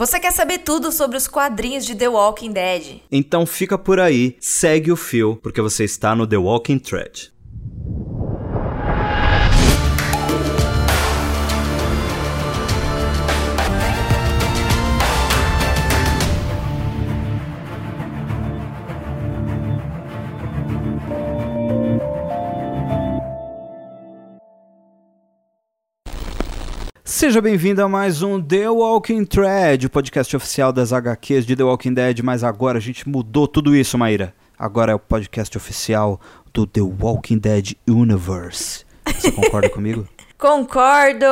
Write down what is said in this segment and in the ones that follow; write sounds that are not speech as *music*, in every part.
Você quer saber tudo sobre os quadrinhos de The Walking Dead? Então fica por aí, segue o fio, porque você está no The Walking Thread. Seja bem-vindo a mais um The Walking Thread, o podcast oficial das HQs de The Walking Dead, mas agora a gente mudou tudo isso, Maíra. Agora é o podcast oficial do The Walking Dead Universe. Você concorda *laughs* comigo? Concordo!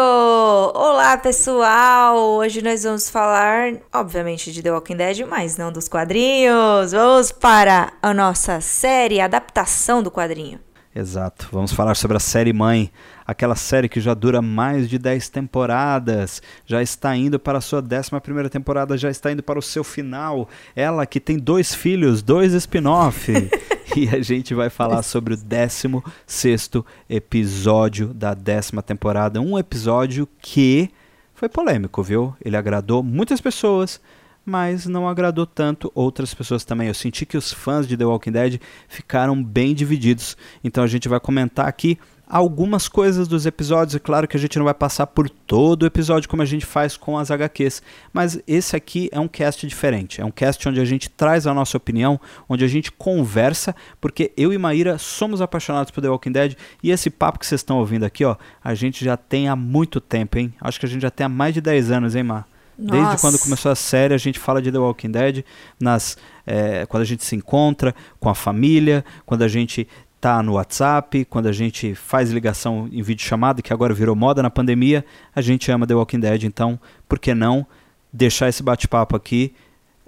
Olá, pessoal! Hoje nós vamos falar, obviamente, de The Walking Dead, mas não dos quadrinhos. Vamos para a nossa série, a adaptação do quadrinho. Exato. Vamos falar sobre a série Mãe, aquela série que já dura mais de 10 temporadas, já está indo para a sua 11 temporada, já está indo para o seu final. Ela que tem dois filhos, dois spin-off. *laughs* e a gente vai falar sobre o 16 episódio da décima temporada. Um episódio que foi polêmico, viu? Ele agradou muitas pessoas mas não agradou tanto outras pessoas também. Eu senti que os fãs de The Walking Dead ficaram bem divididos. Então a gente vai comentar aqui algumas coisas dos episódios. É claro que a gente não vai passar por todo o episódio como a gente faz com as HQs, mas esse aqui é um cast diferente. É um cast onde a gente traz a nossa opinião, onde a gente conversa, porque eu e Maíra somos apaixonados por The Walking Dead e esse papo que vocês estão ouvindo aqui, ó, a gente já tem há muito tempo, hein? Acho que a gente já tem há mais de 10 anos, hein, Mar? Nossa. Desde quando começou a série, a gente fala de The Walking Dead, nas, é, quando a gente se encontra com a família, quando a gente tá no WhatsApp, quando a gente faz ligação em vídeo chamada, que agora virou moda na pandemia, a gente ama The Walking Dead, então por que não deixar esse bate-papo aqui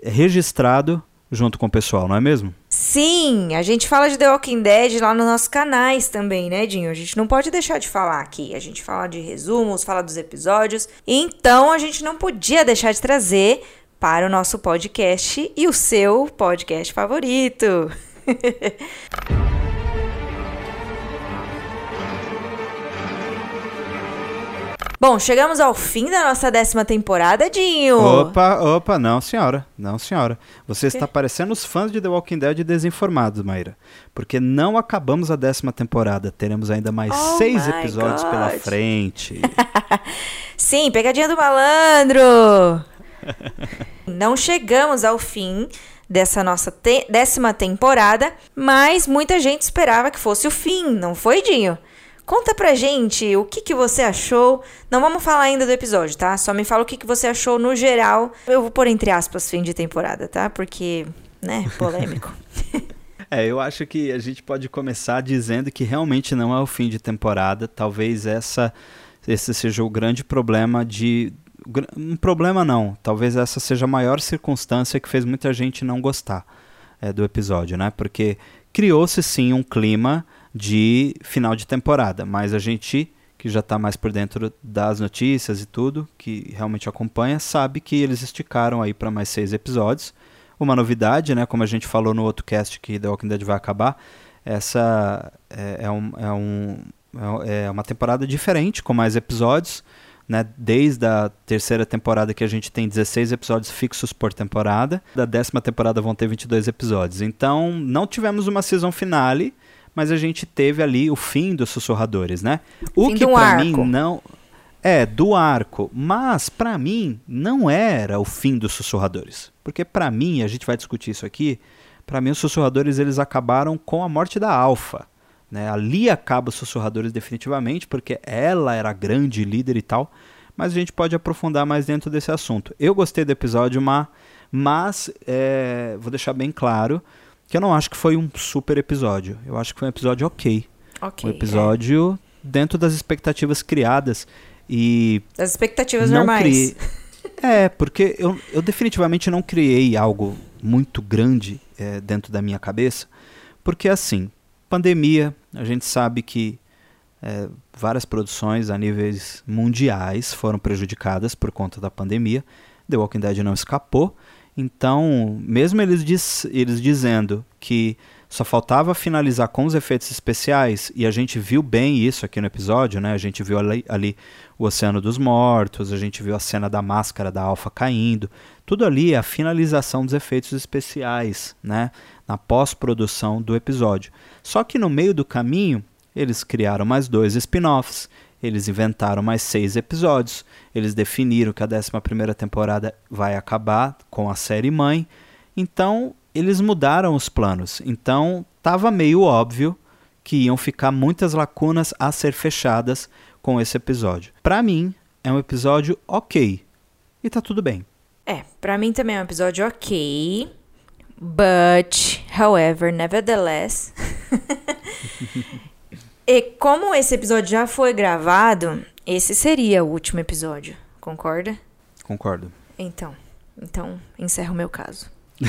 registrado junto com o pessoal, não é mesmo? Sim, a gente fala de The Walking Dead lá nos nossos canais também, né, Dinho? A gente não pode deixar de falar aqui. A gente fala de resumos, fala dos episódios. Então a gente não podia deixar de trazer para o nosso podcast e o seu podcast favorito. *laughs* Bom, chegamos ao fim da nossa décima temporada, Dinho. Opa, opa, não, senhora. Não, senhora. Você está parecendo os fãs de The Walking Dead desinformados, Maíra. Porque não acabamos a décima temporada. Teremos ainda mais oh seis episódios God. pela frente. *laughs* Sim, pegadinha do malandro. *laughs* não chegamos ao fim dessa nossa te décima temporada, mas muita gente esperava que fosse o fim, não foi, Dinho? Conta pra gente o que, que você achou. Não vamos falar ainda do episódio, tá? Só me fala o que, que você achou no geral. Eu vou pôr entre aspas fim de temporada, tá? Porque, né, polêmico. *laughs* *laughs* É, eu acho que a gente pode começar dizendo que realmente não é o fim de temporada. Talvez essa esse seja o grande problema de um problema não. Talvez essa seja a maior circunstância que fez muita gente não gostar é, do episódio, né? Porque criou-se sim um clima de final de temporada, mas a gente que já está mais por dentro das notícias e tudo, que realmente acompanha, sabe que eles esticaram aí para mais seis episódios. Uma novidade, né, como a gente falou no outro cast que The Walking Dead vai acabar, essa é, é, um, é, um, é, é uma temporada diferente, com mais episódios. Né, desde a terceira temporada que a gente tem 16 episódios fixos por temporada, da décima temporada vão ter 22 episódios. Então, não tivemos uma season finale, mas a gente teve ali o fim dos sussurradores, né? O fim que para mim não é do arco, mas para mim não era o fim dos sussurradores, porque para mim a gente vai discutir isso aqui. Para mim os sussurradores eles acabaram com a morte da Alpha, né? Ali acaba os sussurradores definitivamente, porque ela era a grande líder e tal. Mas a gente pode aprofundar mais dentro desse assunto. Eu gostei do episódio, mas é, vou deixar bem claro que eu não acho que foi um super episódio. Eu acho que foi um episódio ok. Ok. Um episódio é. dentro das expectativas criadas. E. Das expectativas normais. Criei... é, porque eu, eu definitivamente não criei algo muito grande é, dentro da minha cabeça. Porque assim, pandemia, a gente sabe que é, várias produções a níveis mundiais foram prejudicadas por conta da pandemia. The Walking Dead não escapou. Então, mesmo eles, diz, eles dizendo que Só faltava finalizar com os efeitos especiais, e a gente viu bem isso aqui no episódio, né? A gente viu ali, ali o Oceano dos Mortos, a gente viu a cena da máscara da Alpha caindo. Tudo ali é a finalização dos efeitos especiais, né? Na pós-produção do episódio. Só que no meio do caminho, eles criaram mais dois spin-offs, eles inventaram mais seis episódios, eles definiram que a 11 temporada vai acabar com a série mãe. Então, eles mudaram os planos. Então, estava meio óbvio que iam ficar muitas lacunas a ser fechadas com esse episódio. Para mim, é um episódio ok. E tá tudo bem. É, para mim também é um episódio ok. But, however, nevertheless. *laughs* e como esse episódio já foi gravado, esse seria o último episódio. Concorda? Concordo. Então, então encerro o meu caso. *laughs*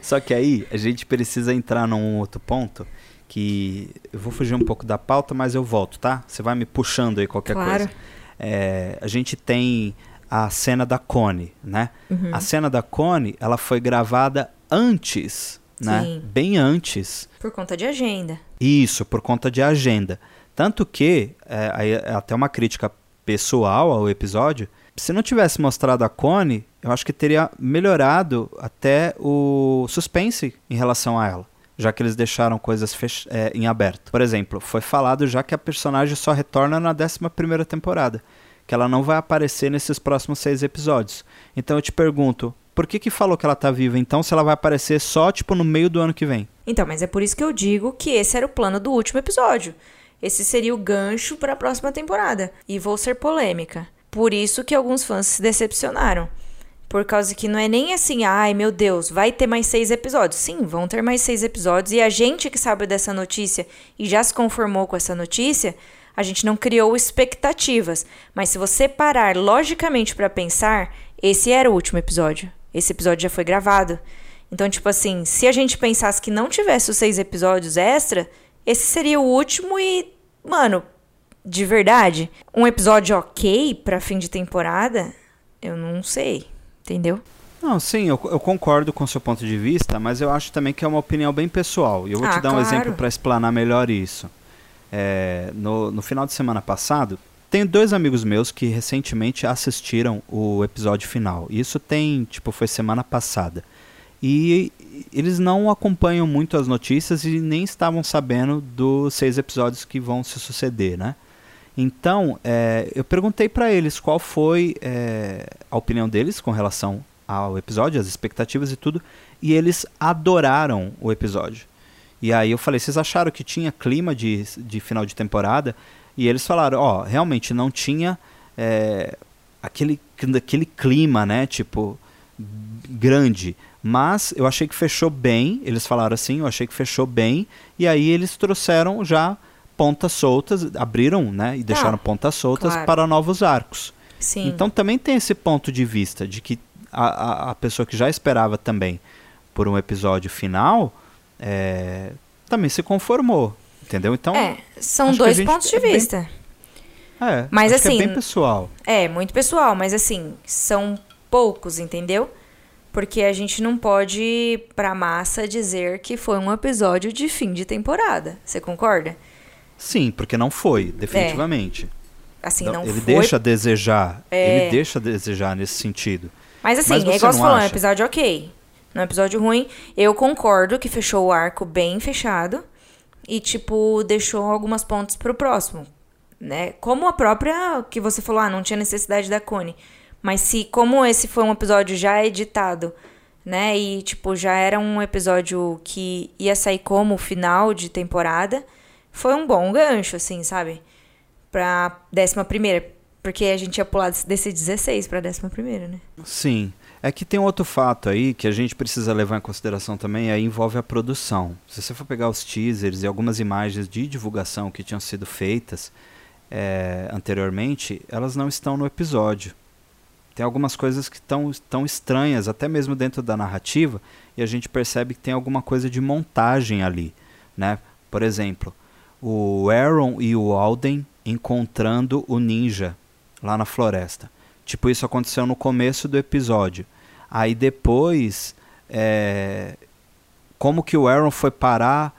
Só que aí a gente precisa entrar num outro ponto que eu vou fugir um pouco da pauta, mas eu volto, tá? Você vai me puxando aí qualquer Claro. coisa. É, a gente tem a cena da Connie, né? Uhum. A cena da Connie, ela foi gravada antes, né? Sim. Bem antes. Por conta de agenda. Isso, por conta de agenda. Tanto que, é, é até uma crítica pessoal ao episódio, se não tivesse mostrado a Connie, eu acho que teria melhorado até o suspense em relação a ela. Já que eles deixaram coisas é, em aberto. Por exemplo, foi falado já que a personagem só retorna na 11 temporada. Que ela não vai aparecer nesses próximos seis episódios. Então eu te pergunto, por que que falou que ela tá viva então se ela vai aparecer só, tipo, no meio do ano que vem? Então, mas é por isso que eu digo que esse era o plano do último episódio. Esse seria o gancho para a próxima temporada. E vou ser polêmica. Por isso que alguns fãs se decepcionaram. Por causa que não é nem assim, ai meu Deus, vai ter mais seis episódios. Sim, vão ter mais seis episódios. E a gente que sabe dessa notícia e já se conformou com essa notícia, a gente não criou expectativas. Mas se você parar logicamente para pensar, esse era o último episódio. Esse episódio já foi gravado. Então, tipo assim, se a gente pensasse que não tivesse os seis episódios extra, esse seria o último e, mano, de verdade, um episódio ok pra fim de temporada, eu não sei, entendeu? Não, sim, eu, eu concordo com o seu ponto de vista, mas eu acho também que é uma opinião bem pessoal. E eu vou Ah, te dar um claro. exemplo para explanar melhor isso. É, no, no final de semana passado, tem dois amigos meus que recentemente assistiram o episódio final. Isso tem, tipo, foi semana passada. E eles não acompanham muito as notícias e nem estavam sabendo dos seis episódios que vão se suceder, né? Então, é, eu perguntei para eles qual foi é, a opinião deles com relação ao episódio, as expectativas e tudo, e eles adoraram o episódio. E aí eu falei, vocês acharam que tinha clima de, de final de temporada? E eles falaram, ó, realmente não tinha é, aquele, aquele clima, né, tipo, grande. Mas eu achei que fechou bem, eles falaram assim, eu achei que fechou bem, e aí eles trouxeram já pontas soltas, abriram, né, e deixaram pontas soltas claro. para novos arcos. Sim. Então também tem esse ponto de vista de que a, a, a pessoa que já esperava também por um episódio final é, também se conformou, entendeu? Então é, são dois pontos de é bem- vista. é, Mas assim- é bem pessoal. É, muito pessoal, mas assim, são poucos, entendeu? Porque a gente não pode, pra massa, dizer que foi um episódio de fim de temporada. Você concorda? Sim, porque não foi, definitivamente. Assim, Não, não ele foi. deixa a desejar, É. ele deixa a desejar nesse sentido. Mas assim, Mas é igual você não falou, é um episódio ok. Não é um episódio ruim. Eu concordo que fechou o arco bem fechado. E, tipo, deixou algumas pontas pro próximo. Né? Como a própria que você falou, ah, não tinha necessidade da Cone. Mas se, como esse foi um episódio já editado, né? E, tipo, já era um episódio que ia sair como final de temporada, foi um bom gancho, assim, sabe? Pra décima primeira. Porque a gente ia pular desse 16 pra décima primeira, né? Sim. É que tem outro fato aí que a gente precisa levar em consideração também, aí envolve a produção. Se você for pegar os teasers e algumas imagens de divulgação que tinham sido feitas é, anteriormente, elas não estão no episódio. Tem algumas coisas que estão tão estranhas, até mesmo dentro da narrativa, e a gente percebe que tem alguma coisa de montagem ali. Né? Por exemplo, o Aaron e o Alden encontrando o ninja lá na floresta. Tipo, isso aconteceu no começo do episódio. Aí depois, é, como que o Aaron foi parar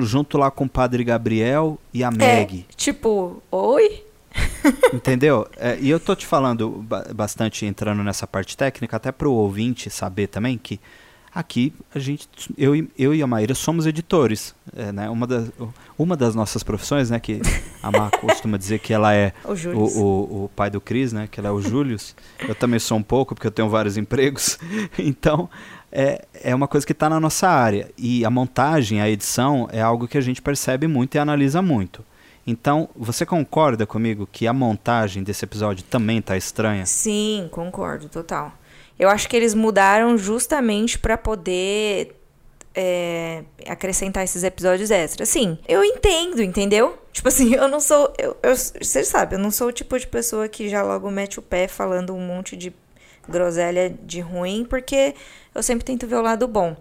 junto lá com o Padre Gabriel e a Meg. É, tipo, oi? Entendeu? É, e eu tô te falando bastante entrando nessa parte técnica, até para o ouvinte saber também que aqui a gente, eu, eu e a Maíra somos editores. É, né? uma, das, uma das nossas profissões, né? Que a Mar *laughs* costuma dizer que ela é o, o, o, o, pai do Cris, né? Que ela é o Július. Eu também sou um pouco, porque eu tenho vários empregos. *laughs* Então, é, é uma coisa que está na nossa área. E a montagem, a edição, é algo que a gente percebe muito e analisa muito. Então, você concorda comigo que a montagem desse episódio também está estranha? Sim, concordo, total. Eu acho que eles mudaram justamente para poder é, acrescentar esses episódios extras. Sim, eu entendo, entendeu? Tipo assim, eu não sou. Eu, eu, você sabe, eu não sou o tipo de pessoa que já logo mete o pé falando um monte de groselha de ruim, porque eu sempre tento ver o lado bom.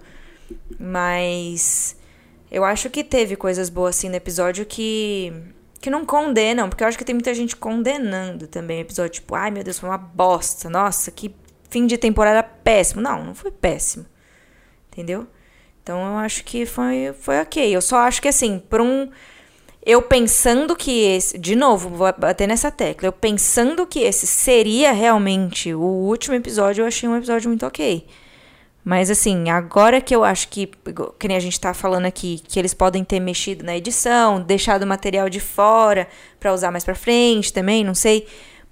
Mas eu acho que teve coisas boas assim no episódio que que não condenam, porque eu acho que tem muita gente condenando também o episódio, tipo, ai meu Deus, foi uma bosta, nossa, que fim de temporada péssimo. Não, não foi péssimo. Entendeu? Então eu acho que foi, foi ok. Eu só acho que assim, por um eu pensando que esse, de novo, vou bater nessa tecla, eu pensando que esse seria realmente o último episódio, eu achei um episódio muito ok. Mas assim, agora que eu acho que, que nem a gente tá falando aqui, que eles podem ter mexido na edição, deixado o material de fora para usar mais pra frente também, não sei,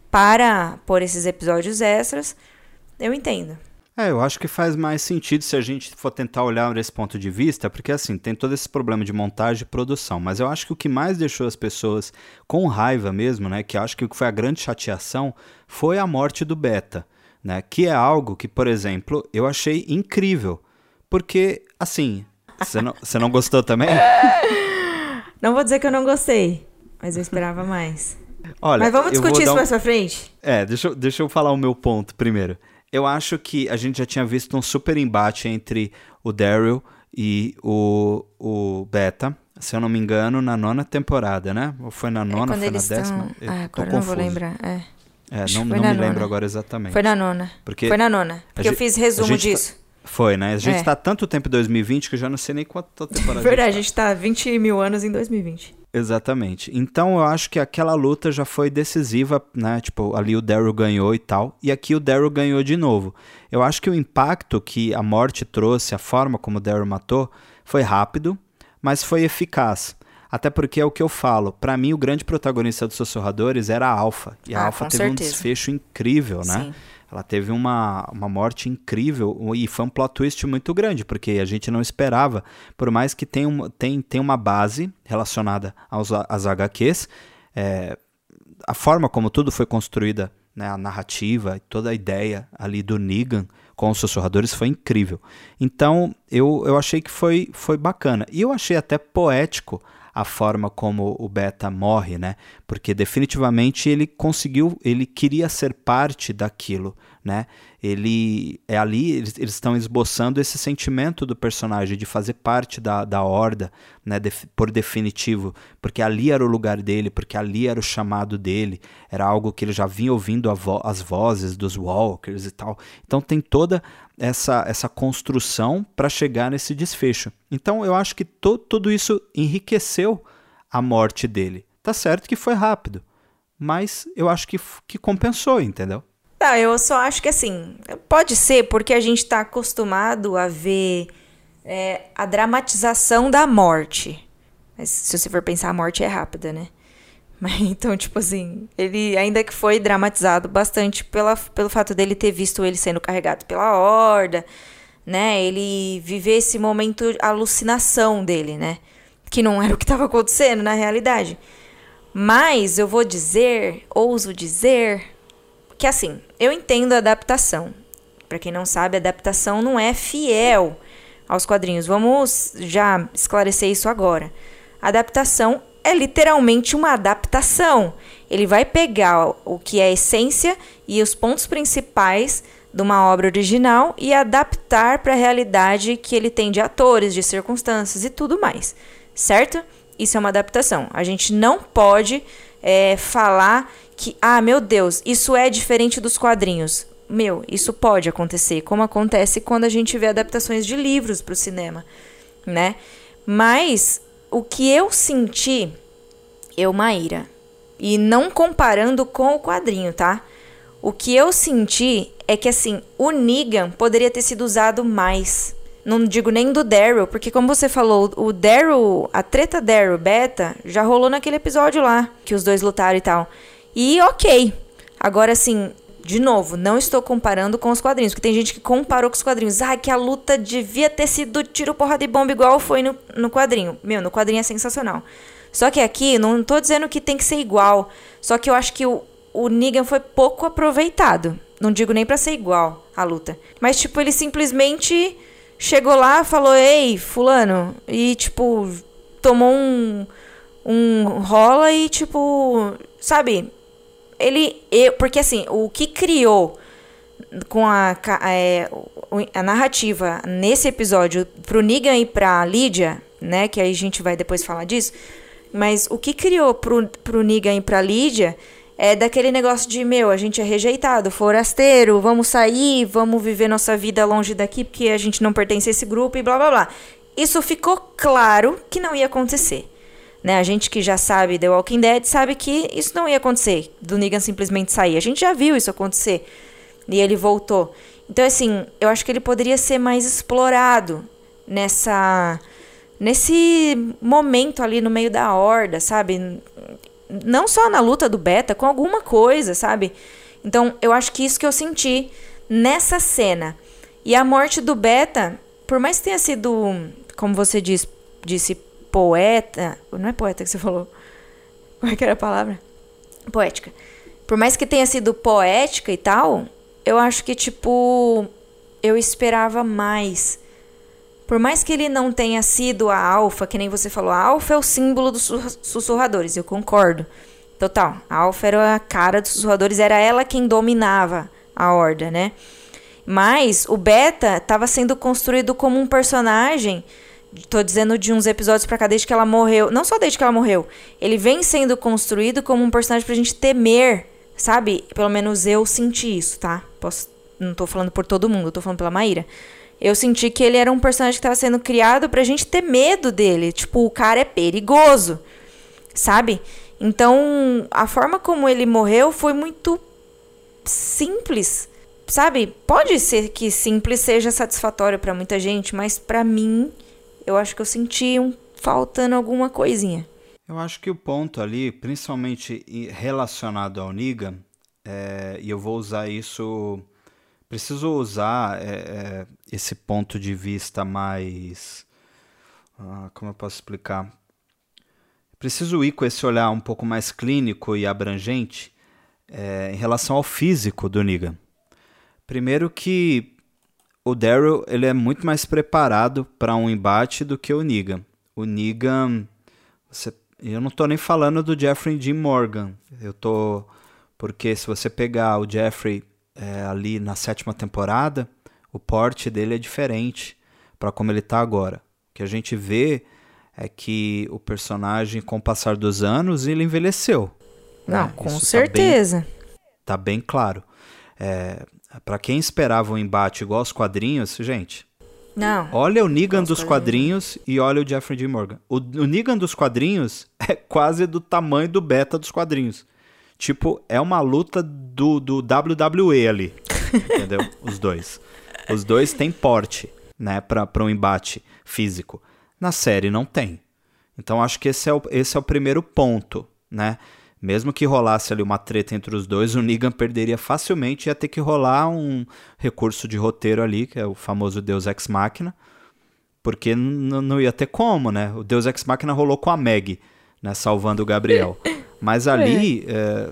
para pôr esses episódios extras, eu entendo. É, eu acho que faz mais sentido se a gente for tentar olhar desse ponto de vista, porque assim, tem todo esse problema de montagem e produção, mas eu acho que o que mais deixou as pessoas com raiva mesmo, né, que acho que foi a grande chateação, foi a morte do Beta, né, que é algo que, por exemplo, eu achei incrível, porque, assim, você não, você não gostou também? *laughs* Não vou dizer que eu não gostei, mas eu esperava mais. Olha, mas vamos discutir isso um... mais pra frente? É, deixa, deixa eu falar o meu ponto primeiro. Eu acho que a gente já tinha visto um super embate entre o Daryl e o, o Beta, se eu não me engano, na nona temporada, né? Ou foi na é nona, é foi na décima? Estão... Ah, agora não vou lembrar. É, é não, não me nona. lembro agora exatamente. Foi na nona. Porque foi na nona. Porque eu gente, fiz resumo tá disso. Tá... Foi, né? A gente está é. tanto tempo em 2020 que eu já não sei nem quanto temporada. Verdade, a gente está 20 mil anos em 2020. Exatamente. Então eu acho que aquela luta já foi decisiva, né? Tipo, ali o Daryl ganhou e tal. E aqui o Daryl ganhou de novo. Eu acho que o impacto que a morte trouxe, a forma como o Daryl matou, foi rápido, mas foi eficaz. Até porque é o que eu falo. Para mim, o grande protagonista dos Sussurradores era a Alpha. E a ah, Alpha teve certeza. um desfecho incrível, né? Sim. Ela teve uma, uma morte incrível e foi um plot twist muito grande, porque a gente não esperava, por mais que tenha, um, tem, tem uma base relacionada aos, às HQs, é, a forma como tudo foi construída, né, a narrativa, toda a ideia ali do Negan com os sussurradores foi incrível. Então eu, eu achei que foi, foi bacana. E eu achei até poético a forma como o Beta morre, né? Porque definitivamente ele conseguiu, ele queria ser parte daquilo, né? Ele é ali, eles, eles estão esboçando esse sentimento do personagem de fazer parte da, da horda, né? De, por definitivo, porque ali era o lugar dele, porque ali era o chamado dele, era algo que ele já vinha ouvindo vo as vozes dos Walkers e tal. Então tem toda essa, essa construção para chegar nesse desfecho. Então eu acho que to, tudo isso enriqueceu a morte dele. Tá certo que foi rápido, mas eu acho que, que compensou, entendeu? Tá, eu só acho que assim, pode ser porque a gente está acostumado a ver é, a dramatização da morte. Mas se você for pensar, a morte é rápida, né? *laughs* Então, tipo assim, ele ainda que foi dramatizado bastante pela, pelo fato dele ter visto ele sendo carregado pela horda, né? Ele viver esse momento alucinação dele, né? Que não era o que estava acontecendo na realidade. Mas eu vou dizer, ouso dizer, que assim, eu entendo a adaptação. Para quem não sabe, a adaptação não é fiel aos quadrinhos. Vamos já esclarecer isso agora. A adaptação é literalmente uma adaptação. Ele vai pegar o que é a essência e os pontos principais de uma obra original e adaptar para a realidade que ele tem de atores, de circunstâncias e tudo mais, certo? Isso é uma adaptação. A gente não pode é, falar que, ah, meu Deus, isso é diferente dos quadrinhos. Meu, isso pode acontecer, como acontece quando a gente vê adaptações de livros para o cinema. né? Mas o que eu senti, eu, Maíra, e não comparando com o quadrinho, tá? O que eu senti é que, assim, o Negan poderia ter sido usado mais. Não digo nem do Daryl, porque como você falou, o Daryl, a treta Daryl Beta já rolou naquele episódio lá, que os dois lutaram e tal. E ok. Agora, assim, de novo, não estou comparando com os quadrinhos, porque tem gente que comparou com os quadrinhos. Ah, que a luta devia ter sido tiro, porra de bomba igual foi no, no quadrinho. Meu, no quadrinho é sensacional. Só que aqui, não estou dizendo que tem que ser igual. Só que eu acho que o, o Negan foi pouco aproveitado. Não digo nem para ser igual a luta. Mas, tipo, ele simplesmente chegou lá, falou, ei, fulano. E, tipo, tomou um, um rola e, tipo, sabe? Ele. Eu, porque assim, o que criou com a, é, a narrativa nesse episódio pro Negan e pra Lídia, né? Que aí a gente vai depois falar disso. Mas o que criou pro, pro Negan e pra Lídia é daquele negócio de, meu, a gente é rejeitado, forasteiro, vamos sair, vamos viver nossa vida longe daqui porque a gente não pertence a esse grupo e blá blá blá. Isso ficou claro que não ia acontecer. Né? A gente que já sabe The Walking Dead sabe que isso não ia acontecer, do Negan simplesmente sair. A gente já viu isso acontecer. E ele voltou. Então, assim, eu acho que ele poderia ser mais explorado nessa. nesse momento ali no meio da horda, sabe? Não só na luta do Beta, com alguma coisa, sabe? Então, eu acho que isso que eu senti nessa cena. E a morte do Beta, por mais que tenha sido, como você diz, disse, poeta. Não é poeta que você falou. Como é que era a palavra? Poética. Por mais que tenha sido poética e tal, eu acho que, tipo, eu esperava mais. Por mais que ele não tenha sido a alfa, que nem você falou, a alfa é o símbolo dos sussurradores, eu concordo. Total. A alfa era a cara dos sussurradores, era ela quem dominava a horda, né? Mas o beta estava sendo construído como um personagem Tô dizendo de uns episódios pra cá, desde que ela morreu. Não só desde que ela morreu. Ele vem sendo construído como um personagem pra gente temer, sabe? Pelo menos eu senti isso, tá? Posso, não tô falando por todo mundo, tô falando pela Maíra. Eu senti que ele era um personagem que tava sendo criado pra gente ter medo dele. Tipo, o cara é perigoso, sabe? Então, a forma como ele morreu foi muito simples, sabe? Pode ser que simples seja satisfatório para muita gente, mas para mim eu acho que eu senti um, faltando alguma coisinha. Eu acho que o ponto ali, principalmente relacionado ao Niga, é, e eu vou usar isso. Preciso usar é, é, esse ponto de vista mais. Ah, como eu posso explicar? Preciso ir com esse olhar um pouco mais clínico e abrangente é, em relação ao físico do Niga. Primeiro que o Daryl ele é muito mais preparado para um embate do que o Negan. O Negan, você, eu não estou nem falando do Jeffrey Dean Morgan. Eu tô porque se você pegar o Jeffrey é, ali na sétima temporada, o porte dele é diferente para como ele está agora. O que a gente vê é que o personagem, com o passar dos anos, ele envelheceu. Não, né? com Isso certeza. Tá bem, tá bem claro. É, para quem esperava um embate igual aos quadrinhos, gente. Não. Olha o Negan dos quadrinhos e olha o Jeffrey D. Morgan. O, o Negan dos quadrinhos *laughs* é quase do tamanho do beta dos quadrinhos. Tipo, é uma luta do, do WWE ali. entendeu? *laughs* Os dois. Os dois têm porte, né, para um embate físico. Na série não tem. Então acho que esse é o, esse é o primeiro ponto, né? Mesmo que rolasse ali uma treta entre os dois, o Negan perderia facilmente e ia ter que rolar um recurso de roteiro ali, que é o famoso Deus Ex Machina, porque não ia ter como, né? O Deus Ex Machina rolou com a Meg, né, salvando o Gabriel. *laughs* Mas ali, é. É,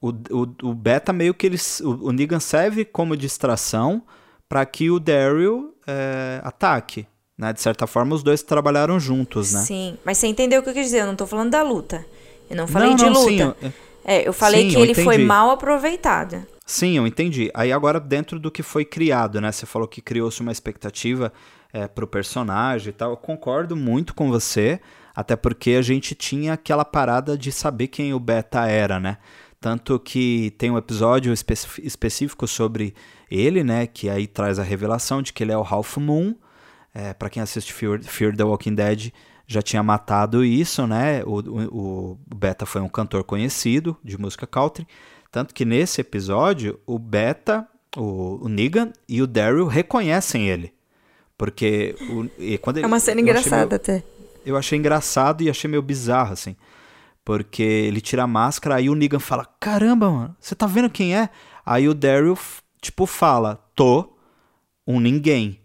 o, o, o, Beta meio que eles, o, o Negan serve como distração para que o Daryl é, ataque. Né? De certa forma, os dois trabalharam juntos, né? Sim, mas você entendeu o que eu quis dizer? Eu não tô falando da luta. Eu não falei não, de não, luta. Sim, eu... É, eu falei sim, que ele foi mal aproveitado. Sim, eu entendi. Aí agora, dentro do que foi criado, né? Você falou que criou-se uma expectativa é, pro personagem e tal. Eu concordo muito com você, até porque a gente tinha aquela parada de saber quem o Beta era, né? Tanto que tem um episódio espe específico sobre ele, né? Que aí traz a revelação de que ele é o Half Moon. É, para quem assiste Fear, Fear the Walking Dead, já tinha matado isso, né? O, o, o, Beta foi um cantor conhecido de música country. Tanto que nesse episódio, o Beta, o, o Negan e o Daryl reconhecem ele. Porque e quando ele, é uma cena engraçada meio, até. Eu achei engraçado e achei meio bizarro, assim. Porque ele tira a máscara, aí o Negan fala: Caramba, mano, você tá vendo quem é? Aí o Daryl, tipo, fala: Tô, um ninguém.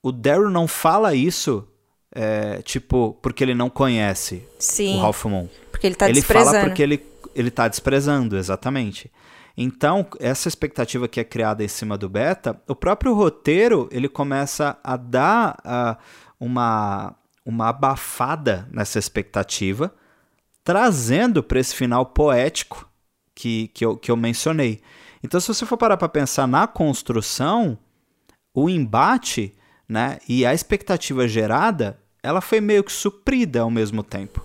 O Daryl não fala isso, é, tipo, porque ele não conhece Sim, o Ralph Moon. Porque ele tá ele desprezando. Ele fala porque ele, ele tá desprezando, exatamente. Então, essa expectativa que é criada em cima do beta, o próprio roteiro, ele começa a dar uh, uma, uma abafada nessa expectativa, trazendo para esse final poético que, que, eu, que eu mencionei. Então, se você for parar para pensar na construção, o embate né, e a expectativa gerada, ela foi meio que suprida ao mesmo tempo.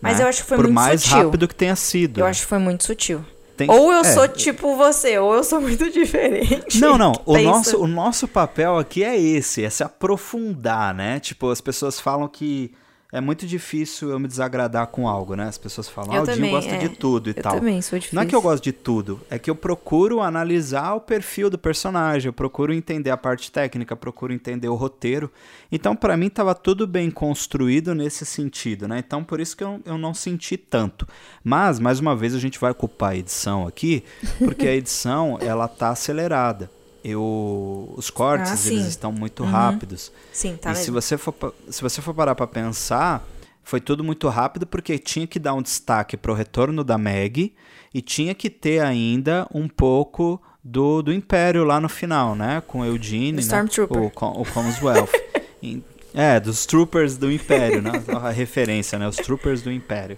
Mas né? eu acho que foi Por muito mais sutil. rápido que tenha sido. Eu acho que foi muito sutil. Tem, ou eu é, sou tipo você, ou eu sou *laughs* muito diferente. Não, não. O nosso, o nosso papel aqui é esse, é se aprofundar, né? Tipo, as pessoas falam que é muito difícil eu me desagradar com algo, né? As pessoas falam, eu ah, o Dinho gosta é. de tudo e eu tal. Eu também sou difícil. Não é que eu gosto de tudo, é que eu procuro analisar o perfil do personagem, eu procuro entender a parte técnica, procuro entender o roteiro. Então, para mim, estava tudo bem construído nesse sentido, né? Então, por isso que eu, eu não senti tanto. Mas, mais uma vez, a gente vai culpar a edição aqui, porque a *laughs* edição, ela tá acelerada eu, os cortes ah, eles estão muito uhum. rápidos. Sim, tá e se você for se você for parar para pensar, foi tudo muito rápido porque tinha que dar um destaque para o retorno da Meg e tinha que ter ainda um pouco do, do Império lá no final, né? Com Eugene, né? o, o Commonwealth. *laughs* é, dos Troopers do Império, né? A *laughs* referência, né? Os Troopers do Império.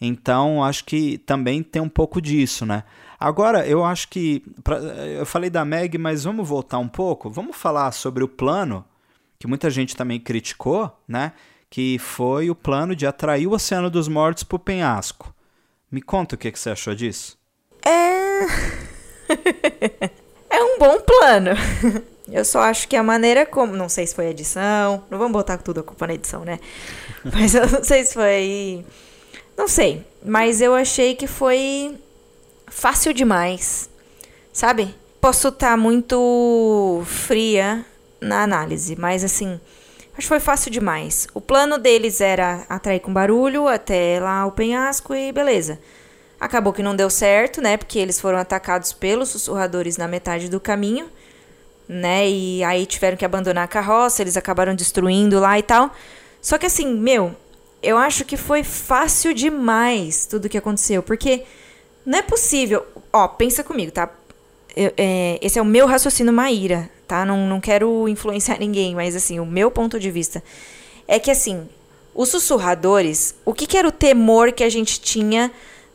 Então, acho que também tem um pouco disso, né? Agora, eu acho que. Pra, eu falei da Meg, mas vamos voltar um pouco. Vamos falar sobre o plano, que muita gente também criticou, né? Que foi o plano de atrair o Oceano dos Mortos para o penhasco. Me conta o que, que você achou disso. É. *laughs* é um bom plano. *laughs* Eu só acho que a maneira como. Não sei se foi edição. Não vamos botar tudo a culpa na edição, né? *laughs* Mas eu não sei se foi. Não sei. Mas eu achei que foi fácil demais, sabe? Posso estar tá muito fria na análise, mas assim, acho que foi fácil demais. O plano deles era atrair com barulho até lá o penhasco e beleza. Acabou que não deu certo, né? Porque eles foram atacados pelos sussurradores na metade do caminho, né? E aí tiveram que abandonar a carroça, eles acabaram destruindo lá e tal. Só que assim, meu, eu acho que foi fácil demais tudo que aconteceu, porque não é possível. Ó, pensa comigo, tá? Eu, é, esse é o meu raciocínio Maíra, tá? Não, não quero influenciar ninguém, mas assim, o meu ponto de vista é que assim, os sussurradores, o que, que era o temor que a gente tinha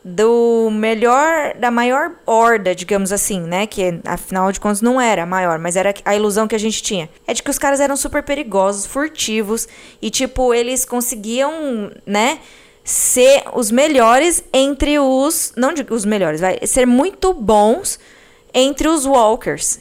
do melhor, da maior horda, digamos assim, né? Que afinal de contas não era maior, mas era a ilusão que a gente tinha. É de que os caras eram super perigosos, furtivos e tipo, eles conseguiam, né? Ser os melhores entre os. Não digo os melhores, vai ser muito bons entre os walkers.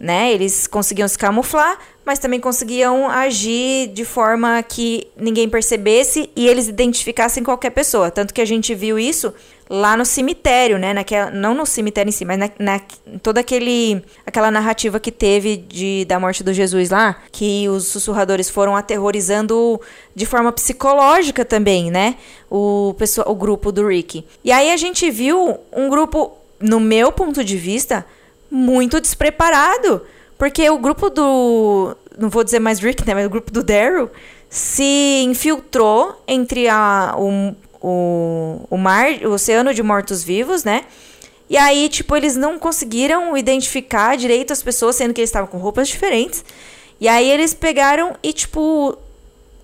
Né? Eles conseguiam se camuflar, mas também conseguiam agir de forma que ninguém percebesse e eles identificassem qualquer pessoa. Tanto que a gente viu isso lá no cemitério, né? Naquela, não no cemitério em si, mas na, na, toda aquele, aquela narrativa que teve de, da morte do Jesus lá, que os sussurradores foram aterrorizando de forma psicológica também, né? O, pessoal, o grupo do Rick. E aí a gente viu um grupo, no meu ponto de vista, muito despreparado. Porque o grupo do. Não vou dizer mais Rick, né? Mas o grupo do Daryl se infiltrou entre a, o, o, o mar, o oceano de mortos-vivos, né? E aí, tipo, eles não conseguiram identificar direito as pessoas, sendo que eles estavam com roupas diferentes. E aí eles pegaram e, tipo,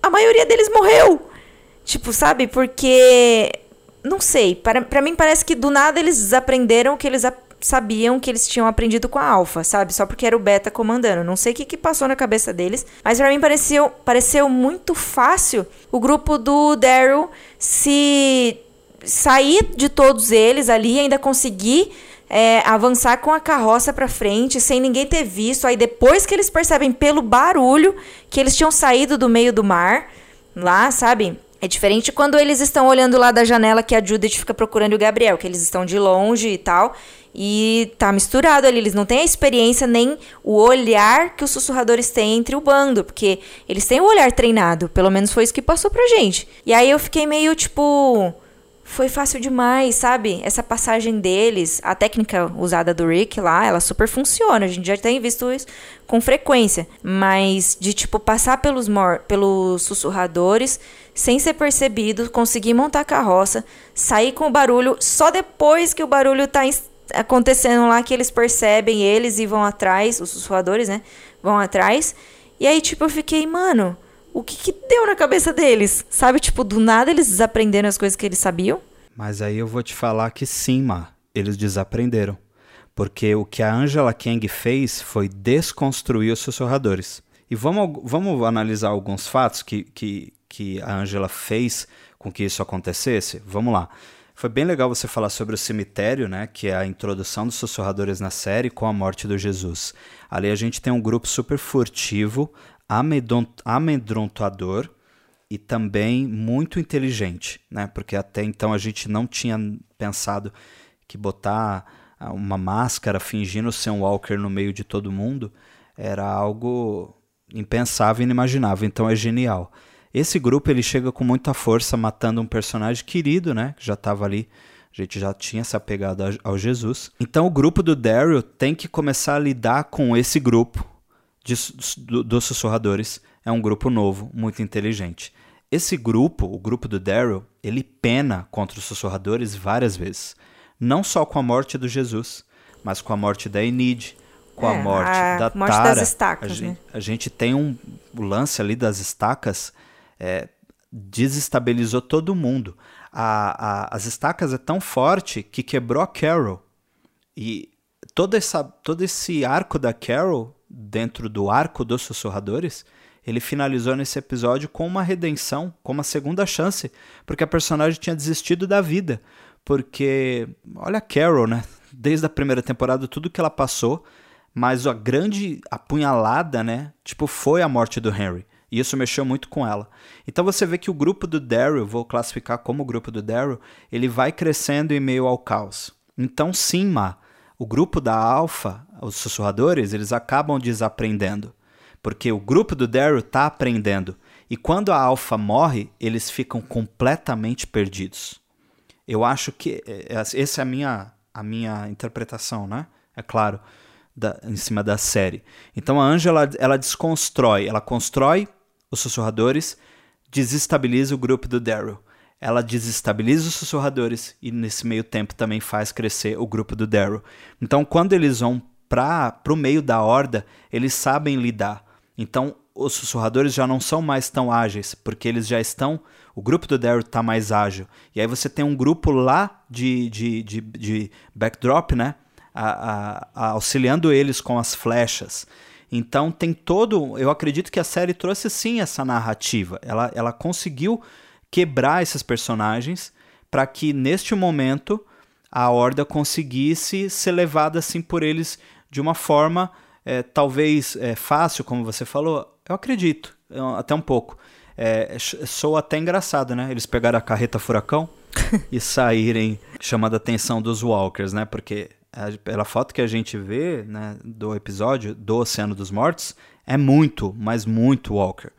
a maioria deles morreu. Tipo, sabe? Porque. Não sei. Para, para mim parece que do nada eles aprenderam que eles sabiam que eles tinham aprendido com a Alpha, sabe? Só porque era o Beta comandando. Não sei o que, que passou na cabeça deles, mas para mim pareceu, pareceu muito fácil o grupo do Daryl se sair de todos eles ali ainda conseguir é, avançar com a carroça para frente sem ninguém ter visto. Aí depois que eles percebem pelo barulho que eles tinham saído do meio do mar, lá, sabe? É diferente quando eles estão olhando lá da janela que a Judith fica procurando o Gabriel, que eles estão de longe e tal. E tá misturado ali, eles não têm a experiência nem o olhar que os sussurradores têm entre o bando, porque eles têm o olhar treinado, pelo menos foi isso que passou pra gente. E aí eu fiquei meio tipo, foi fácil demais, sabe? Essa passagem deles, a técnica usada do Rick lá, ela super funciona. A gente já tem visto isso com frequência. Mas de, tipo, passar pelos, mor pelos sussurradores sem ser percebido, conseguir montar a carroça, sair com o barulho, só depois que o barulho tá acontecendo lá que eles percebem eles e vão atrás, os sussurradores, né? Vão atrás. E aí, tipo, eu fiquei, mano o que, que deu na cabeça deles? Sabe, tipo, do nada eles desaprenderam as coisas que eles sabiam? Mas aí eu vou te falar que sim, Ma, eles desaprenderam. Porque o que a Angela Kang fez foi desconstruir os sussurradores. E vamos, vamos analisar alguns fatos que, que, que a Angela fez com que isso acontecesse? Vamos lá. Foi bem legal você falar sobre o cemitério, né, que é a introdução dos sussurradores na série com a morte do Jesus. Ali a gente tem um grupo super furtivo, amedrontador e também muito inteligente, né? Porque até então a gente não tinha pensado que botar uma máscara fingindo ser um Walker no meio de todo mundo era algo impensável e inimaginável. Então é genial. Esse grupo ele chega com muita força matando um personagem querido, né? Que já estava ali, a gente já tinha se apegado ao Jesus. Então o grupo do Daryl tem que começar a lidar com esse grupo de, do, dos sussurradores é um grupo novo, muito inteligente. Esse grupo, o grupo do Daryl, ele pena contra os sussurradores várias vezes. Não só com a morte do Jesus, mas com a morte da Enid, com é, a morte a da morte Tara. Das estacas, a, né? gente, a gente tem um o lance ali das estacas é, desestabilizou todo mundo. A, a, as estacas é tão forte que quebrou a Carol. E todo, essa, todo esse arco da Carol dentro do arco dos sussurradores, ele finalizou nesse episódio com uma redenção, com uma segunda chance, porque a personagem tinha desistido da vida. Porque, olha a Carol, né? Desde a primeira temporada, tudo que ela passou, mas a grande apunhalada, né? Tipo, foi a morte do Henry. E isso mexeu muito com ela. Então você vê que o grupo do Daryl, vou classificar como o grupo do Daryl, ele vai crescendo em meio ao caos. Então, sim, Ma, o grupo da Alpha, os sussurradores, eles acabam desaprendendo. Porque o grupo do Daryl está aprendendo. E quando a Alpha morre, eles ficam completamente perdidos. Eu acho que é, é, essa é a minha, a minha interpretação, né? É claro, da, em cima da série. Então a Angela, ela desconstrói, ela constrói os sussurradores, desestabiliza o grupo do Daryl ela desestabiliza os sussurradores e nesse meio tempo também faz crescer o grupo do Daryl. Então, quando eles vão para o meio da horda, eles sabem lidar. Então, os sussurradores já não são mais tão ágeis, porque eles já estão. O grupo do Daryl está mais ágil. E aí você tem um grupo lá de, de, de, de backdrop, né? A, a, a, auxiliando eles com as flechas. Então tem todo. Eu acredito que a série trouxe sim essa narrativa. Ela, ela conseguiu quebrar esses personagens para que neste momento a horda conseguisse ser levada assim por eles de uma forma é, talvez é, fácil, como você falou. Eu acredito, até um pouco. É, sou até engraçado, né? Eles pegaram a carreta furacão *laughs* e saírem chamando a atenção dos walkers, né? Porque pela foto que a gente vê né, do episódio do Oceano dos Mortos, é muito, mas muito walker.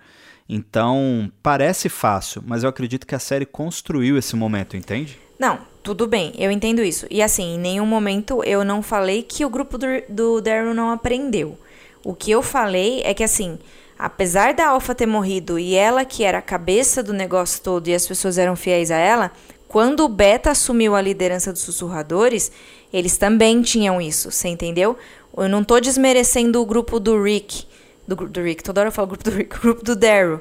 Então, parece fácil, mas eu acredito que a série construiu esse momento, entende? Não, tudo bem, eu entendo isso. E assim, em nenhum momento eu não falei que o grupo do, do Daryl não aprendeu. O que eu falei é que assim, apesar da Alpha ter morrido e ela que era a cabeça do negócio todo e as pessoas eram fiéis a ela, quando o Beta assumiu a liderança dos sussurradores, eles também tinham isso, você entendeu? Eu não tô desmerecendo o grupo do Rick do, do Rick, toda hora eu falo grupo do Rick, *laughs* grupo do Daryl.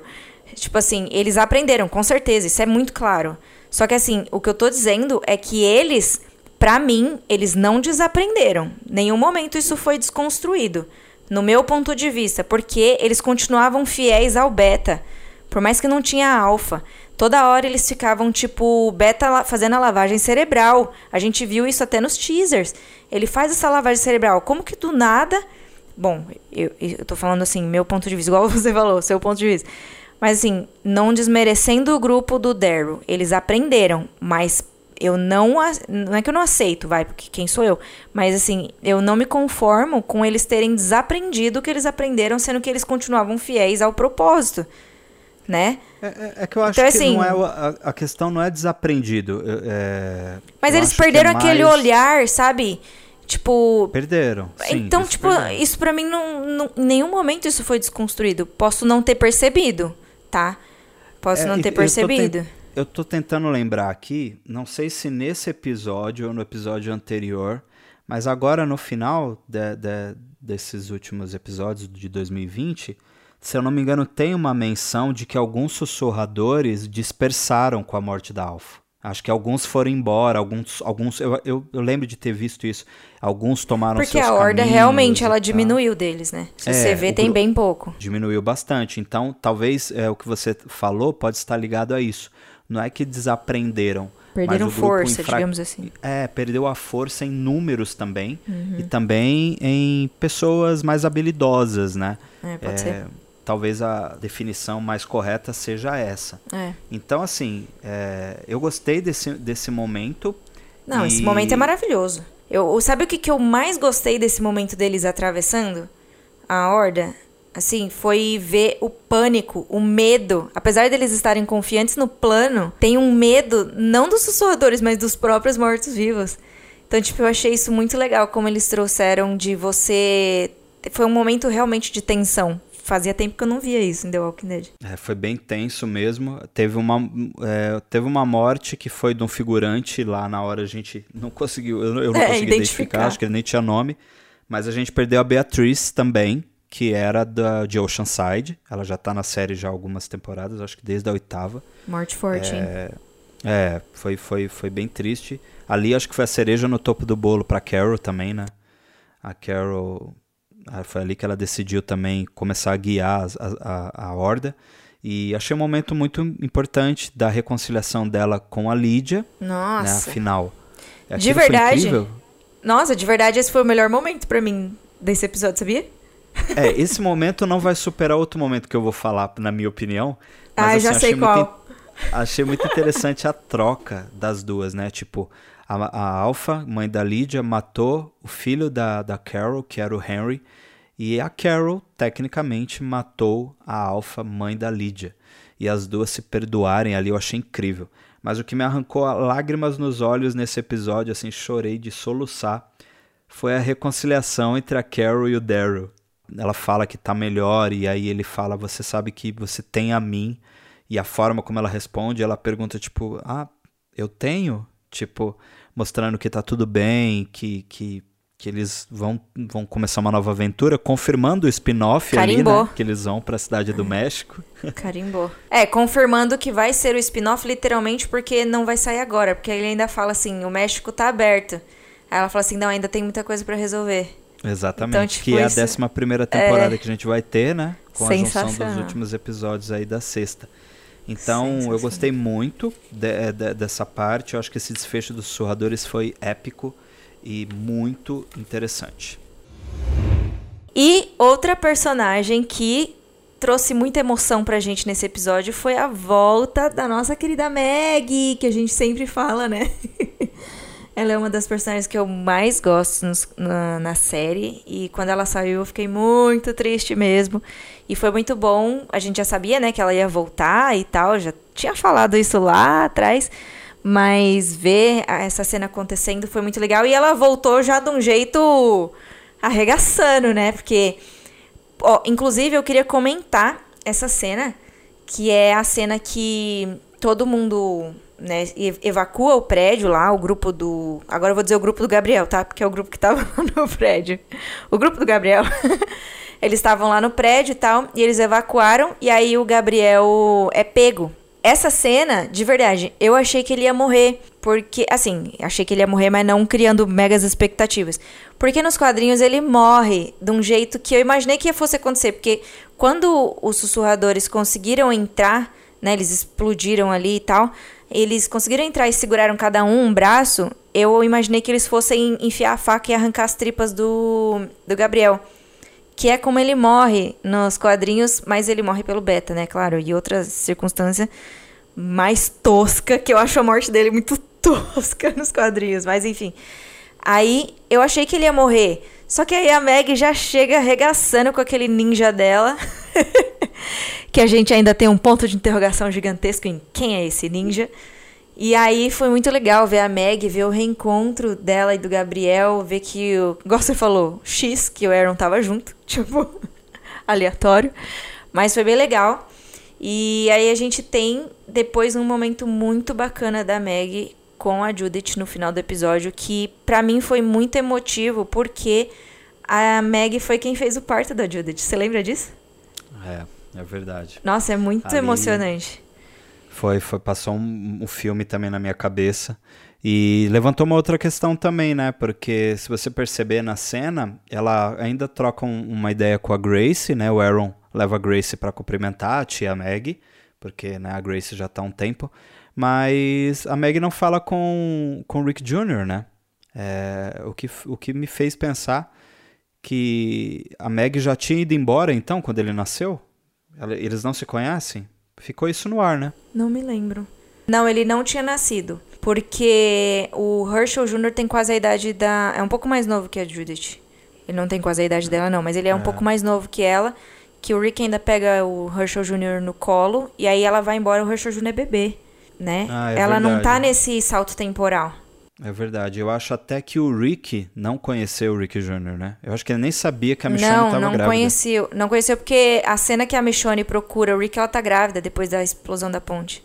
Tipo assim, eles aprenderam, com certeza, isso é muito claro. Só que assim, o que eu tô dizendo é que eles, para mim, eles não desaprenderam. Nenhum momento isso foi desconstruído. No meu ponto de vista, porque eles continuavam fiéis ao beta. Por mais que não tinha alfa. Toda hora eles ficavam, tipo, beta fazendo a lavagem cerebral. A gente viu isso até nos teasers. Ele faz essa lavagem cerebral. Como que do nada. Bom, eu, eu tô falando assim, meu ponto de vista, igual *laughs* você falou, seu ponto de vista. Mas assim, não desmerecendo o grupo do Daryl. Eles aprenderam, mas eu não. Não é que eu não aceito, vai, porque quem sou eu? Mas assim, eu não me conformo com eles terem desaprendido o que eles aprenderam, sendo que eles continuavam fiéis ao propósito né? É, é, é, que eu acho então, que assim, não é, a, a, questão não é desaprendido. É, mas eles perderam é aquele mais... olhar, sabe? Tipo. Perderam. Sim, então, isso tipo, perderam. isso para mim não, não. Em nenhum momento isso foi desconstruído. Posso não ter percebido, tá? Posso é, não ter percebido. Eu tô, eu tô tentando lembrar aqui, não sei se nesse episódio ou no episódio anterior, mas agora no final de, de, desses últimos episódios de 2020 se eu não me engano, tem uma menção de que alguns sussurradores dispersaram com a morte da Alpha. Acho que alguns foram embora, alguns, alguns eu, eu, eu lembro de ter visto isso. Alguns tomaram Porque a horda realmente ela diminuiu deles, né? Se é, você vê, tem bem pouco. Diminuiu bastante. Então, talvez é, o que você falou pode estar ligado a isso. Não é que desaprenderam. Perderam força, infra... digamos assim. É, perdeu a força em números também. Uhum. E também em pessoas mais habilidosas, né? É, pode é, ser talvez a definição mais correta seja essa. É. Então, assim, é, eu gostei desse, desse momento. Não, e... esse momento é maravilhoso. Eu, sabe o que, que eu mais gostei desse momento deles atravessando a horda? Assim, foi ver o pânico, o medo. Apesar deles estarem confiantes no plano, tem um medo, não dos sussurradores, mas dos próprios mortos-vivos. Então, tipo, eu achei isso muito legal, como eles trouxeram de você. Foi um momento realmente de tensão fazia tempo que eu não via isso em The Walking Dead. É, foi bem tenso mesmo. Teve uma, é, teve uma morte que foi de um figurante lá na hora a gente não conseguiu, eu, eu não é, consegui identificar. identificar, acho que ele nem tinha nome. Mas a gente perdeu a Beatriz também, que era da, de Oceanside. Ela já tá na série já algumas temporadas, acho que desde a oitava. Morte forte, é, hein? É, foi, foi, foi bem triste. Ali acho que foi a cereja no topo do bolo pra Carol também, né? A Carol foi ali que ela decidiu também começar a guiar a, a, a horda. E achei um momento muito importante da reconciliação dela com a Lídia. Né, Nossa. Né, afinal. De verdade. Nossa, de verdade, esse foi o melhor momento para mim desse episódio, sabia? É, esse momento não vai superar outro momento que eu vou falar, na minha opinião. Mas, ah, assim, já sei qual. Muito, achei muito interessante a troca das duas, né? Tipo, a, a Alpha, mãe da Lydia, matou o filho da, da Carol, que era o Henry, e a Carol, tecnicamente, matou a Alpha, mãe da Lydia. E as duas se perdoarem ali, eu achei incrível. Mas o que me arrancou lágrimas nos olhos nesse episódio, assim, chorei de soluçar, foi a reconciliação entre a Carol e o Daryl. Ela fala que tá melhor, e aí ele fala: Você sabe que você tem a mim. E a forma como ela responde, ela pergunta, tipo, ah, eu tenho? Tipo, mostrando que tá tudo bem, que, que, que eles vão, vão começar uma nova aventura, confirmando o spin-off ali, né? Que eles vão para a cidade do México. *laughs* Carimbou. É, confirmando que vai ser o spin-off literalmente porque não vai sair agora, porque ele ainda fala assim, o México tá aberto. Aí ela fala assim, não, ainda tem muita coisa para resolver. Exatamente, então, tipo, que é a décima primeira temporada é... que a gente vai ter, né? Com a junção dos últimos episódios aí da sexta. Então, eu gostei muito de, de, dessa parte. Eu acho que esse desfecho dos sussurradores foi épico e muito interessante. E outra personagem que trouxe muita emoção pra gente nesse episódio foi a volta da nossa querida Maggie, que a gente sempre fala, né? *laughs* ela é uma das personagens que eu mais gosto nos, na, na série. E quando ela saiu, eu fiquei muito triste mesmo. E foi muito bom. A gente já sabia, né, que ela ia voltar e tal. Já tinha falado isso lá atrás. Mas ver essa cena acontecendo foi muito legal. E ela voltou já de um jeito arregaçando, né? Porque, ó, inclusive, eu queria comentar essa cena, que é a cena que todo mundo né, evacua o prédio lá, o grupo do. Agora eu vou dizer o grupo do Gabriel, tá? Porque é o grupo que tava *laughs* no prédio. O grupo do Gabriel. *laughs* eles estavam lá no prédio e tal, e eles evacuaram, e aí o Gabriel é pego. Essa cena, de verdade, eu achei que ele ia morrer. Porque, assim, achei que ele ia morrer, mas não criando megas expectativas. Porque nos quadrinhos ele morre de um jeito que eu imaginei que fosse acontecer. Porque quando os sussurradores conseguiram entrar né? Eles explodiram ali e tal. Eles conseguiram entrar e seguraram cada um um braço. Eu imaginei que eles fossem enfiar a faca e arrancar as tripas do, do Gabriel. Que é como ele morre nos quadrinhos, mas ele morre pelo beta, né? Claro, e outra circunstância mais tosca, que eu acho a morte dele muito *laughs* tosca nos quadrinhos, mas enfim. Aí eu achei que ele ia morrer. Só que aí a Meg já chega arregaçando com aquele ninja dela. *laughs* que a gente ainda tem um ponto de interrogação gigantesco em quem é esse ninja. E aí foi muito legal ver a Meg, ver o reencontro dela e do Gabriel, ver que o. Igual você falou, X, que o Aaron tava junto. *laughs* Tipo, aleatório. Mas foi bem legal. E aí a gente tem depois um momento muito bacana da Meg com a Judith no final do episódio, que para mim foi muito emotivo, porque a Meg foi quem fez o parto da Judith. Você lembra disso? É, é verdade. Nossa, é muito Ali emocionante. Foi, foi passou um, um filme também na minha cabeça. E levantou uma outra questão também, né? Porque se você perceber na cena, ela ainda troca um, uma ideia com a Grace, né? O Aaron leva a Grace para cumprimentar a tia Meg, porque né, a Grace já tá há um tempo. Mas a Meg não fala com, com o Rick Jr., né? É, o, que, o que me fez pensar que a Meg já tinha ido embora então, quando ele nasceu? Eles não se conhecem? Ficou isso no ar, né? Não me lembro. Não, ele não tinha nascido. Porque o Herschel Jr. tem quase a idade da. É um pouco mais novo que a Judith. Ele não tem quase a idade dela, não, mas ele é um é. pouco mais novo que ela. Que o Rick ainda pega o Herschel Jr. no colo. E aí ela vai embora, o Herschel Jr. é bebê né? Ah, é ela verdade. não tá nesse salto temporal. É verdade. Eu acho até que o Rick não conheceu o Rick Jr., né? Eu acho que ele nem sabia que a Michonne não, tava não grávida. Não, conheceu. Não conheceu porque a cena que a Michonne procura o Rick, ela tá grávida depois da explosão da ponte.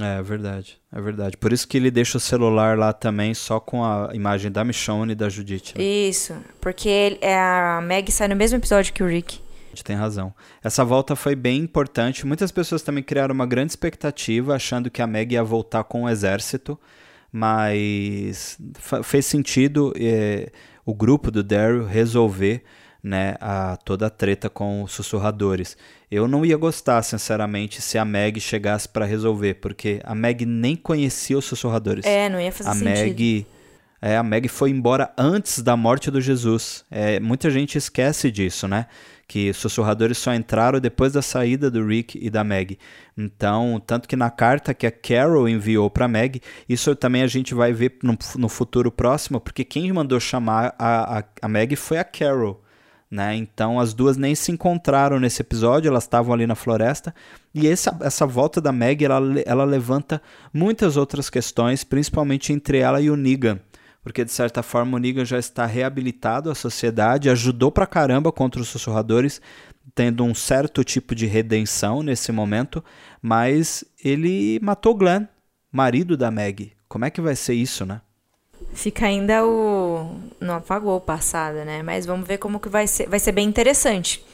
É, é verdade. É verdade. Por isso que ele deixa o celular lá também só com a imagem da Michonne e da Judith. Né? Isso. Porque ele, é, a Meg sai no mesmo episódio que o Rick tem razão. Essa volta foi bem importante. Muitas pessoas também criaram uma grande expectativa, achando que a Meg ia voltar com o exército, mas fez sentido eh, o grupo do Daryl resolver né, a, toda a treta com os sussurradores. Eu não ia gostar, sinceramente, se a Meg chegasse para resolver, porque a Meg nem conhecia os sussurradores. É, não ia fazer a sentido. É, a Meg foi embora antes da morte do Jesus. É, muita gente esquece disso, né? Que sussurradores só entraram depois da saída do Rick e da Meg. Então, tanto que na carta que a Carol enviou para Meg, isso também a gente vai ver no, no futuro próximo, porque quem mandou chamar a, a, a Meg foi a Carol. Né? Então as duas nem se encontraram nesse episódio, elas estavam ali na floresta. E essa, essa volta da Meg ela, ela levanta muitas outras questões, principalmente entre ela e o Negan porque de certa forma o Negan já está reabilitado à sociedade, ajudou pra caramba contra os sussurradores, tendo um certo tipo de redenção nesse momento, mas ele matou Glenn, marido da Meg. Como é que vai ser isso, né? Fica ainda o não apagou o passado, né? Mas vamos ver como que vai ser. Vai ser bem interessante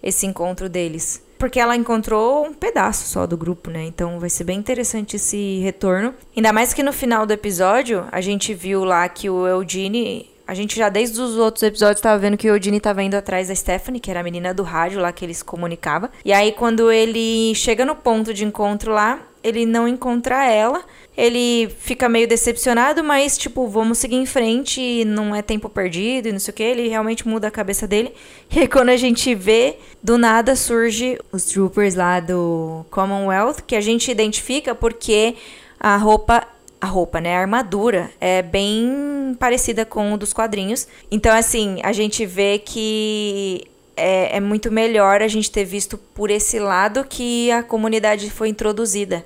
esse encontro deles porque ela encontrou um pedaço só do grupo, né? Então vai ser bem interessante esse retorno. Ainda mais que no final do episódio a gente viu lá que o Eugene. A gente já desde os outros episódios estava vendo que o Eugene estava indo atrás da Stephanie, que era a menina do rádio lá que eles comunicava. E aí quando ele chega no ponto de encontro lá, ele não encontra ela ele fica meio decepcionado, mas, tipo, vamos seguir em frente, não é tempo perdido e não sei o que. Ele realmente muda a cabeça dele. *laughs* E aí, quando a gente vê, do nada surge os troopers lá do Commonwealth, que a gente identifica porque a roupa. A roupa, né? A armadura é bem parecida com o dos quadrinhos. Então, assim, a gente vê que é, é muito melhor a gente ter visto por esse lado que a comunidade foi introduzida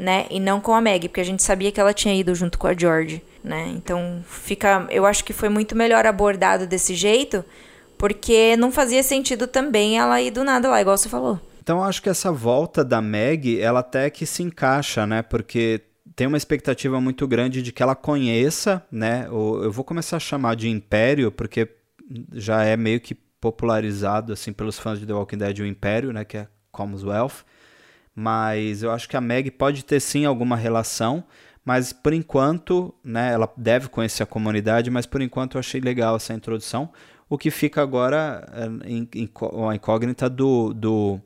né? E não com a Meg, porque a gente sabia que ela tinha ido junto com a George, né? Então fica, eu acho que foi muito melhor abordado desse jeito, porque não fazia sentido também ela ir do nada lá, igual você falou. Então acho que essa volta da Meg, ela até que se encaixa, né? Porque tem uma expectativa muito grande de que ela conheça, né? Eu vou começar a chamar de Império, porque já é meio que popularizado assim pelos fãs de The Walking Dead o Império, né? Que é Commonwealth mas eu acho que a Meg pode ter sim alguma relação, mas por enquanto, né, ela deve conhecer a comunidade, mas por enquanto eu achei legal essa introdução. O que fica agora é a incógnita do, do,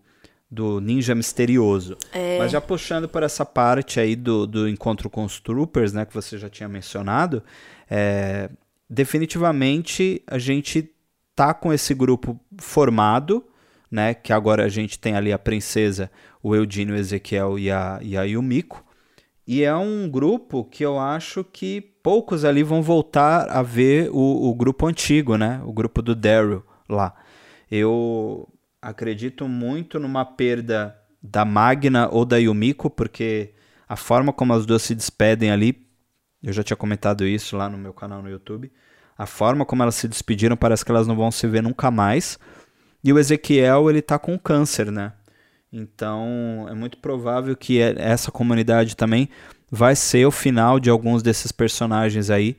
do ninja misterioso. É. Mas já puxando por essa parte aí do, do encontro com os troopers, né, que você já tinha mencionado, é, definitivamente a gente tá com esse grupo formado, né, que agora a gente tem ali a princesa, o Eudínio, o Ezequiel e a, e a Yumiko, e é um grupo que eu acho que poucos ali vão voltar a ver o, o grupo antigo, né, o grupo do Daryl lá. Eu acredito muito numa perda da Magna ou da Yumiko, porque a forma como as duas se despedem ali, eu já tinha comentado isso lá no meu canal no YouTube, a forma como elas se despediram parece que elas não vão se ver nunca mais. E o Ezequiel, ele tá com câncer, né? Então, é muito provável que essa comunidade também vai ser o final de alguns desses personagens aí.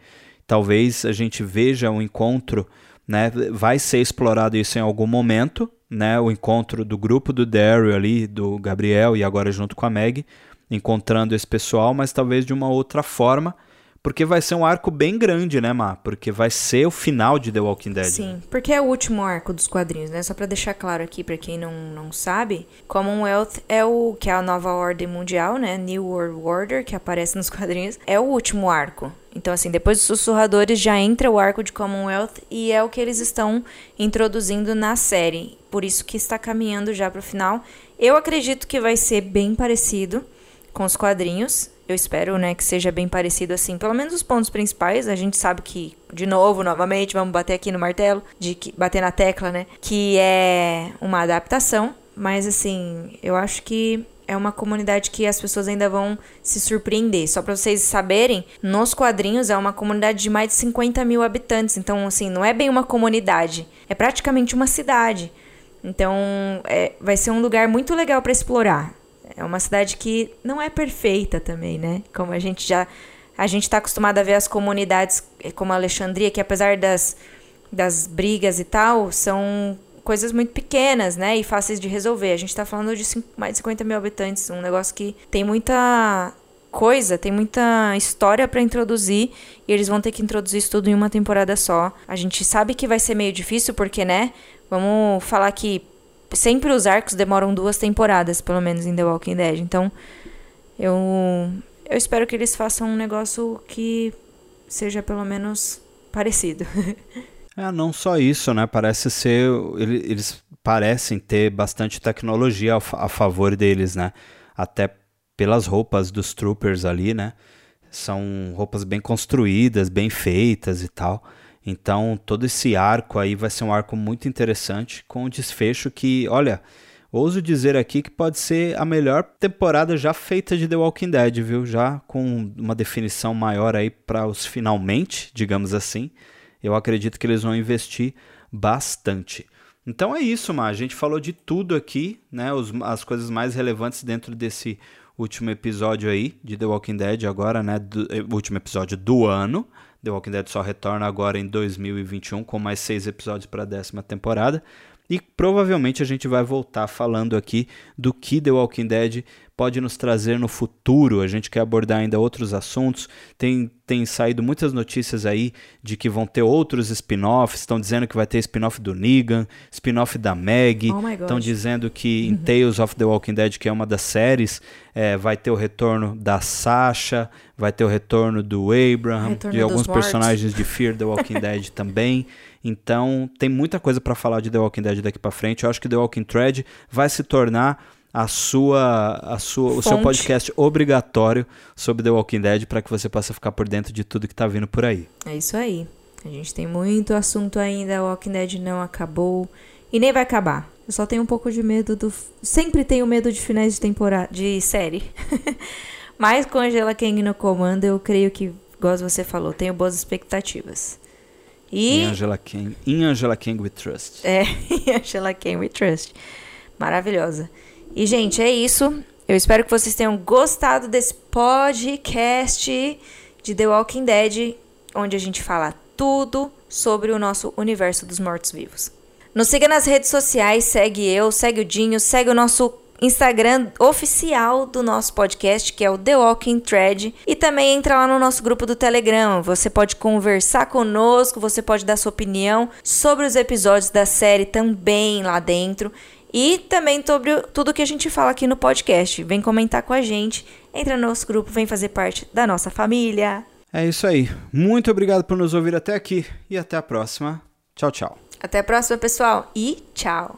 Talvez a gente veja um encontro, né? Vai ser explorado isso em algum momento, né? O encontro do grupo do Daryl ali, do Gabriel e agora junto com a Meg, encontrando esse pessoal, mas talvez de uma outra forma porque vai ser um arco bem grande, né, Má? Porque vai ser o final de The Walking Dead. Sim, porque é o último arco dos quadrinhos, né? Só para deixar claro aqui para quem não, não sabe, Commonwealth é o que é a nova ordem mundial, né? New World Order, que aparece nos quadrinhos, é o último arco. Então, assim, depois dos sussurradores já entra o arco de Commonwealth e é o que eles estão introduzindo na série. Por isso que está caminhando já para o final. Eu acredito que vai ser bem parecido com os quadrinhos eu espero, né, que seja bem parecido assim. Pelo menos os pontos principais, a gente sabe que, de novo, novamente, vamos bater aqui no martelo, de que, bater na tecla, né, que é uma adaptação, mas assim, eu acho que é uma comunidade que as pessoas ainda vão se surpreender. Só para vocês saberem, nos quadrinhos é uma comunidade de mais de 50 mil habitantes. Então, assim, não é bem uma comunidade, é praticamente uma cidade. Então, é, vai ser um lugar muito legal para explorar. É uma cidade que não é perfeita também, né? Como a gente já. A gente está acostumado a ver as comunidades eh, como a Alexandria, que apesar das, das brigas e tal, são coisas muito pequenas, né? E fáceis de resolver. A gente está falando de cinco, mais de 50 mil habitantes, um negócio que tem muita coisa, tem muita história para introduzir e eles vão ter que introduzir isso tudo em uma temporada só. A gente sabe que vai ser meio difícil porque, né? Vamos falar que sempre os arcos demoram duas temporadas, pelo menos em The Walking Dead. Então, eu eu espero que eles façam um negócio que seja pelo menos parecido. *laughs* é, não só isso, né? Parece ser eles parecem ter bastante tecnologia a favor deles, né? Até pelas roupas dos troopers ali, né? São roupas bem construídas, bem feitas e tal. Então, todo esse arco aí vai ser um arco muito interessante, com um desfecho que, olha, ouso dizer aqui que pode ser a melhor temporada já feita de The Walking Dead, viu? Já com uma definição maior aí para os finalmente, digamos assim. Eu acredito que eles vão investir bastante. Então é isso, Mar. A gente falou de tudo aqui, né? Os, as coisas mais relevantes dentro desse último episódio aí de The Walking Dead, agora, né? Do, eh, último episódio do ano. The Walking Dead só retorna agora em 2021 com mais seis episódios para a décima temporada. E provavelmente a gente vai voltar falando aqui do que The Walking Dead pode nos trazer no futuro. A gente quer abordar ainda outros assuntos. Tem, tem saído muitas notícias aí de que vão ter outros spin-offs. Estão dizendo que vai ter spin-off do Negan, spin-off da. Estão oh dizendo que em Tales of the Walking Dead, que é uma das séries, é, vai ter o retorno da Sasha, vai ter o retorno do Abraham, retorno de alguns personagens de Fear the Walking Dead *laughs* também. Então, tem muita coisa para falar de The Walking Dead daqui para frente. Eu acho que The Walking Thread vai se tornar a sua, a sua, o seu podcast obrigatório sobre The Walking Dead para que você possa ficar por dentro de tudo que está vindo por aí. É isso aí. A gente tem muito assunto ainda. Walking Dead não acabou e nem vai acabar. Eu só tenho um pouco de medo do. Sempre tenho medo de finais de temporada, de série. *laughs* Mas com Angela Kang no comando, eu creio que, igual você falou, tenho boas expectativas. E... Em Angela Kang, in Angela Kang We Trust. É, *laughs* em Angela Kang We Trust. Maravilhosa. E, gente, é isso. Eu espero que vocês tenham gostado desse podcast de The Walking Dead, onde a gente fala tudo sobre o nosso universo dos mortos-vivos. Nos siga nas redes sociais, segue eu, segue o Dinho, segue o nosso Instagram oficial do nosso podcast, que é o The Walking Thread, e também entra lá no nosso grupo do Telegram. Você pode conversar conosco, você pode dar sua opinião sobre os episódios da série também lá dentro. E também sobre tudo que a gente fala aqui no podcast. Vem comentar com a gente, entra no nosso grupo, vem fazer parte da nossa família. É isso aí. Muito obrigado por nos ouvir até aqui e até a próxima. Tchau, tchau. Até a próxima, pessoal, e tchau.